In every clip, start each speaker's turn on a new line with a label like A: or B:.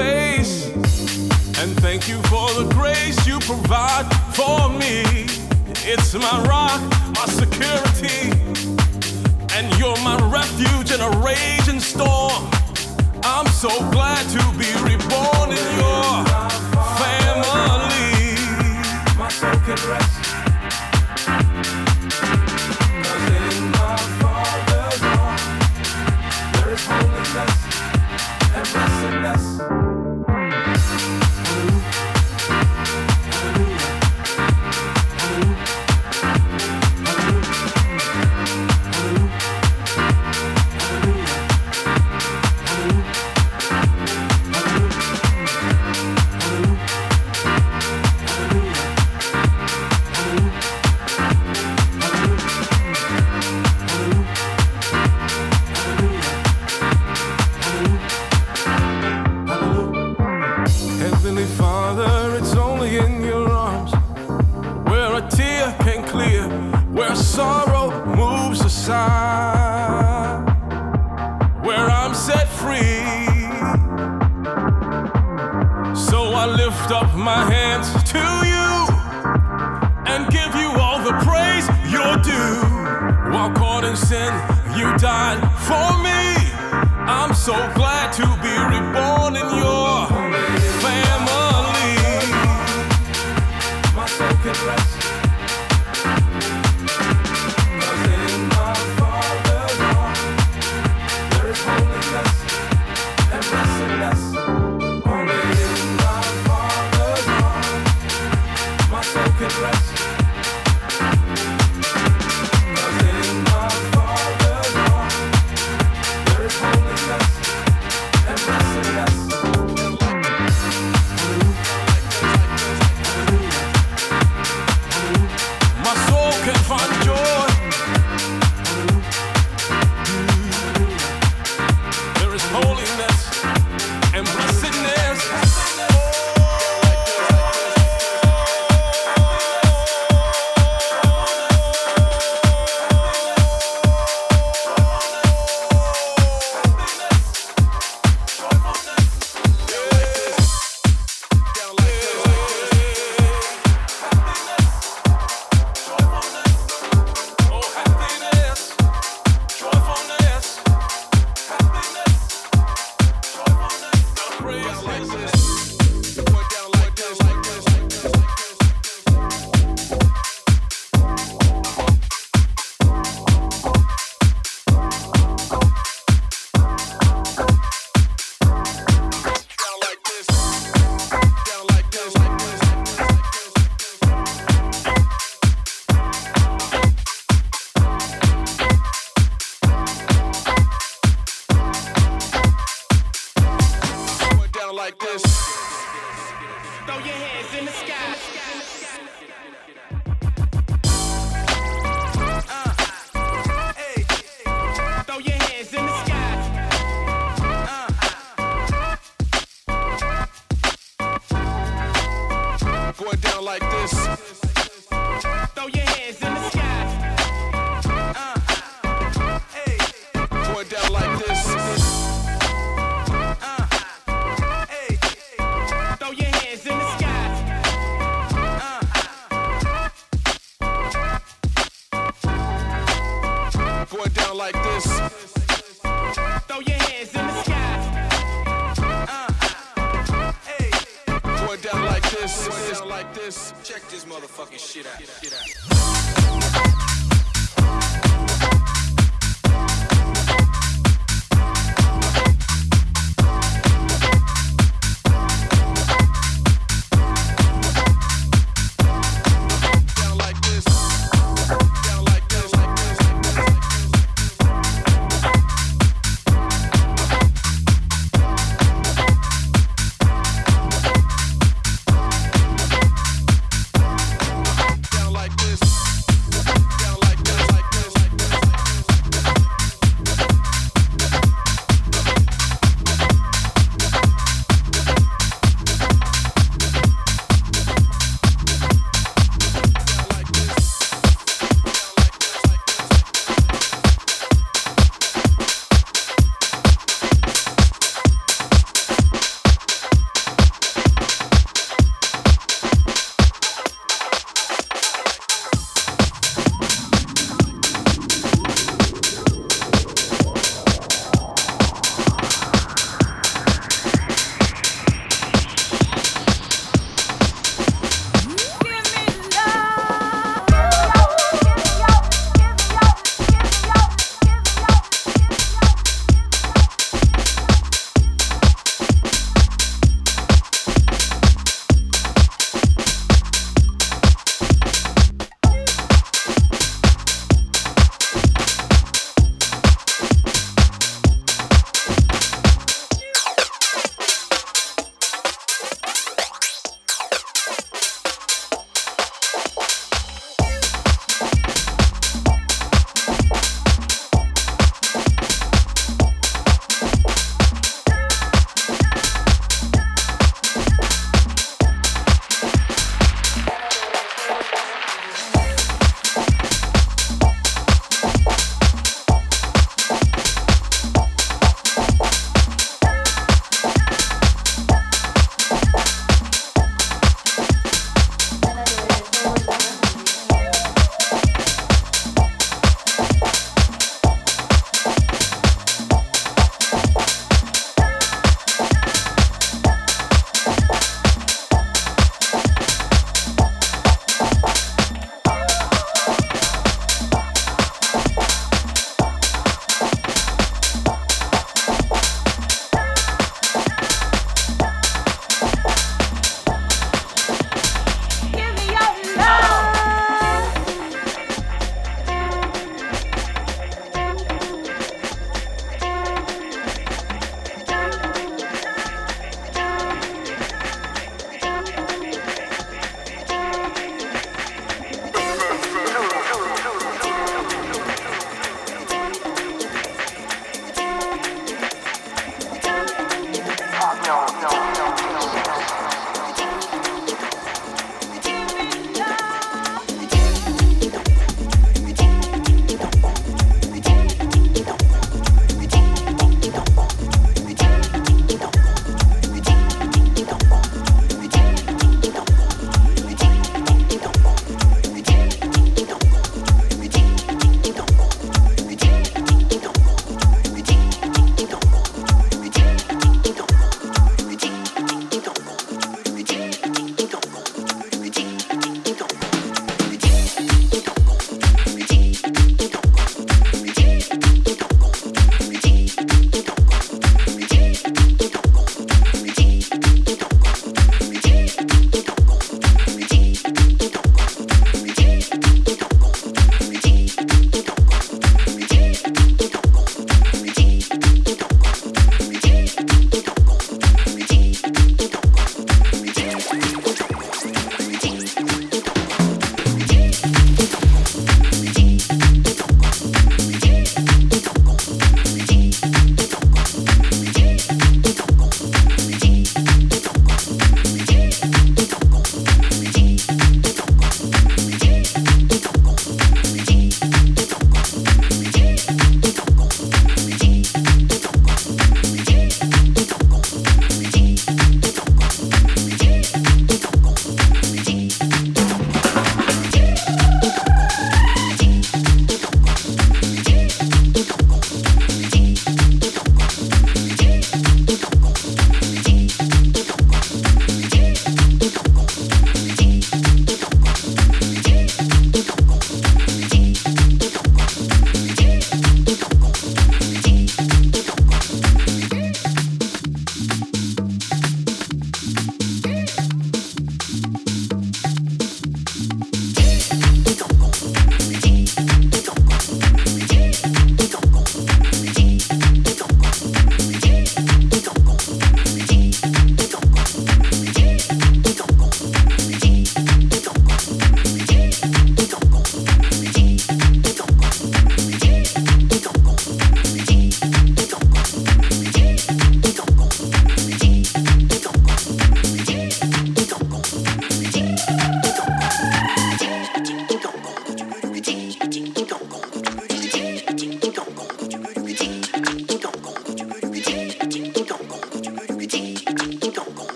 A: face. And thank you for the grace you provide for me. It's my rock, my security, and you're my refuge in a raging storm. I'm so glad to be reborn in your family. My soul can rest.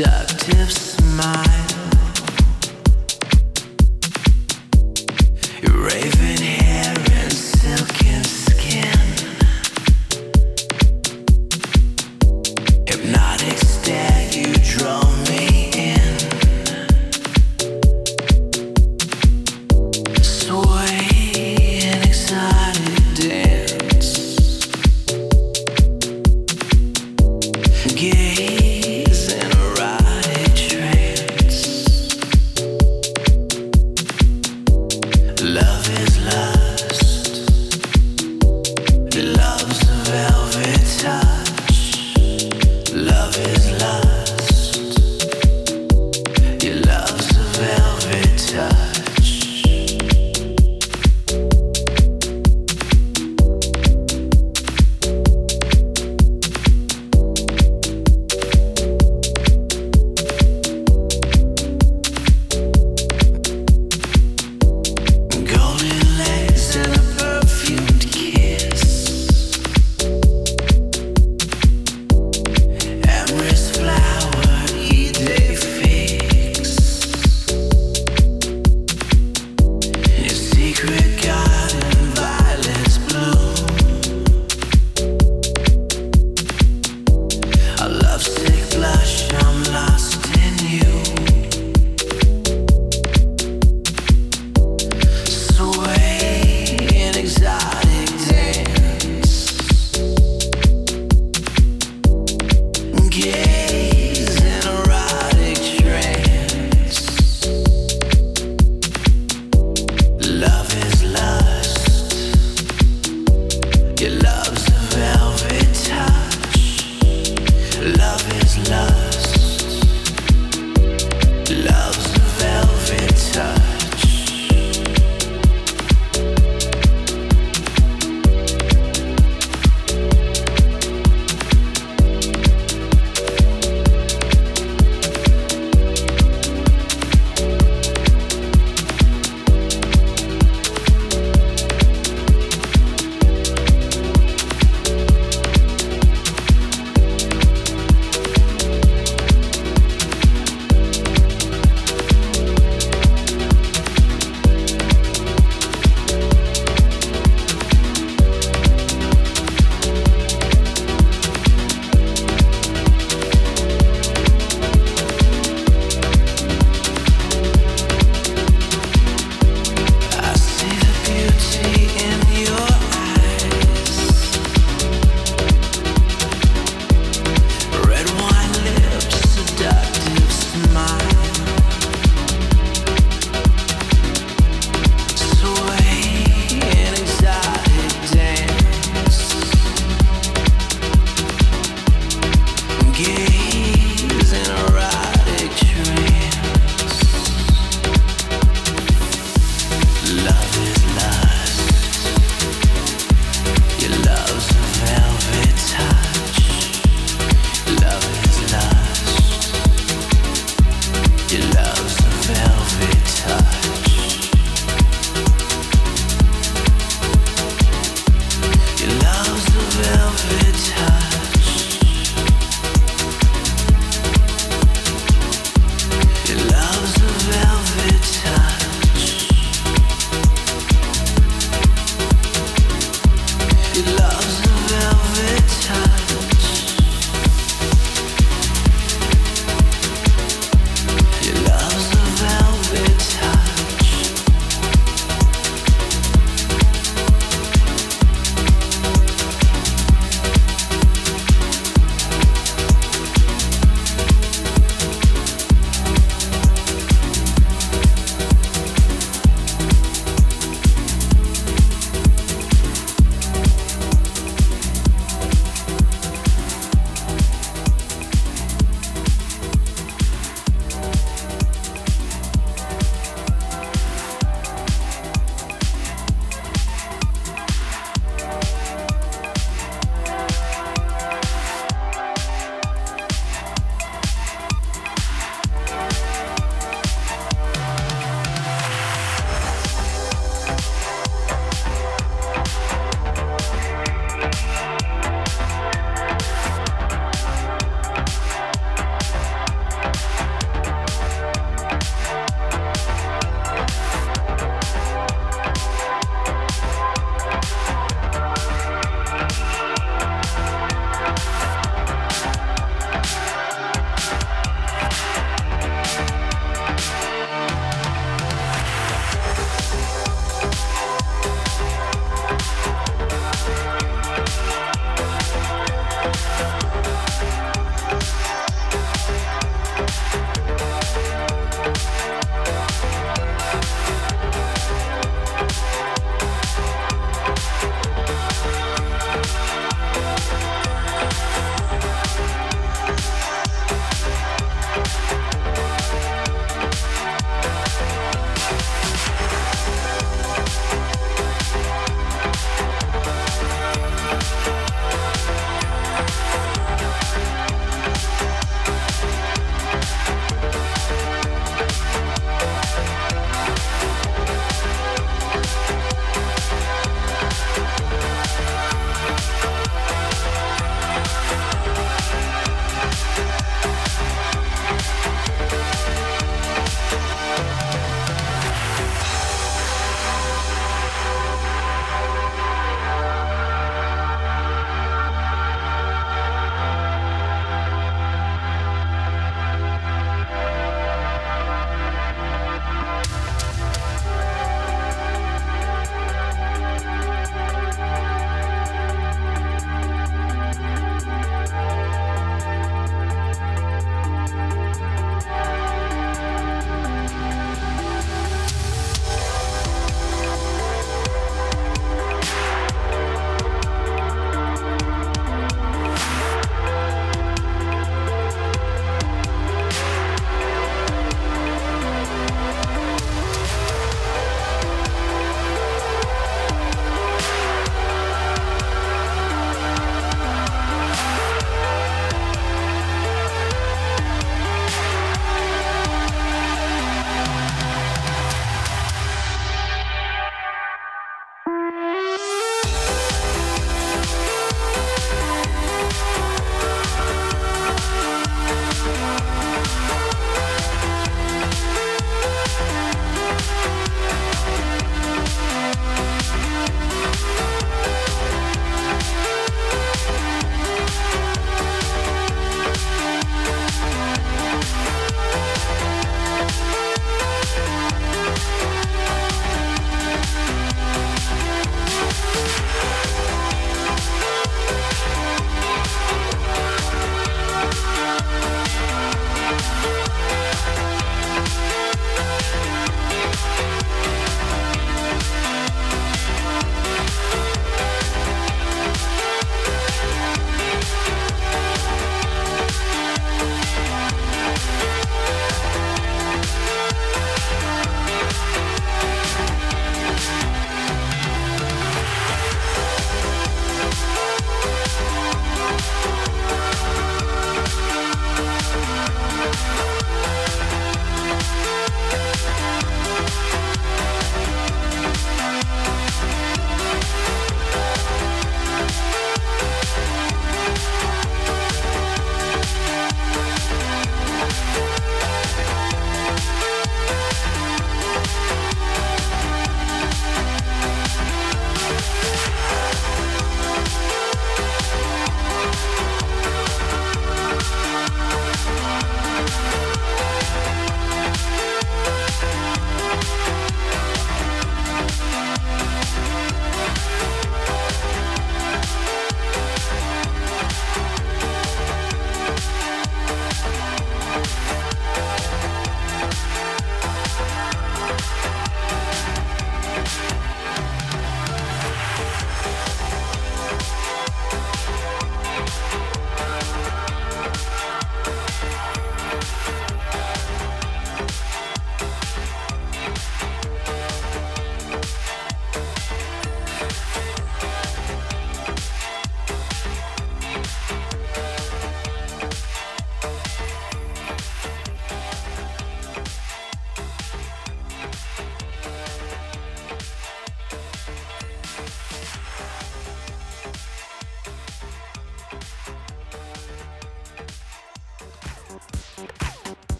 B: Duck.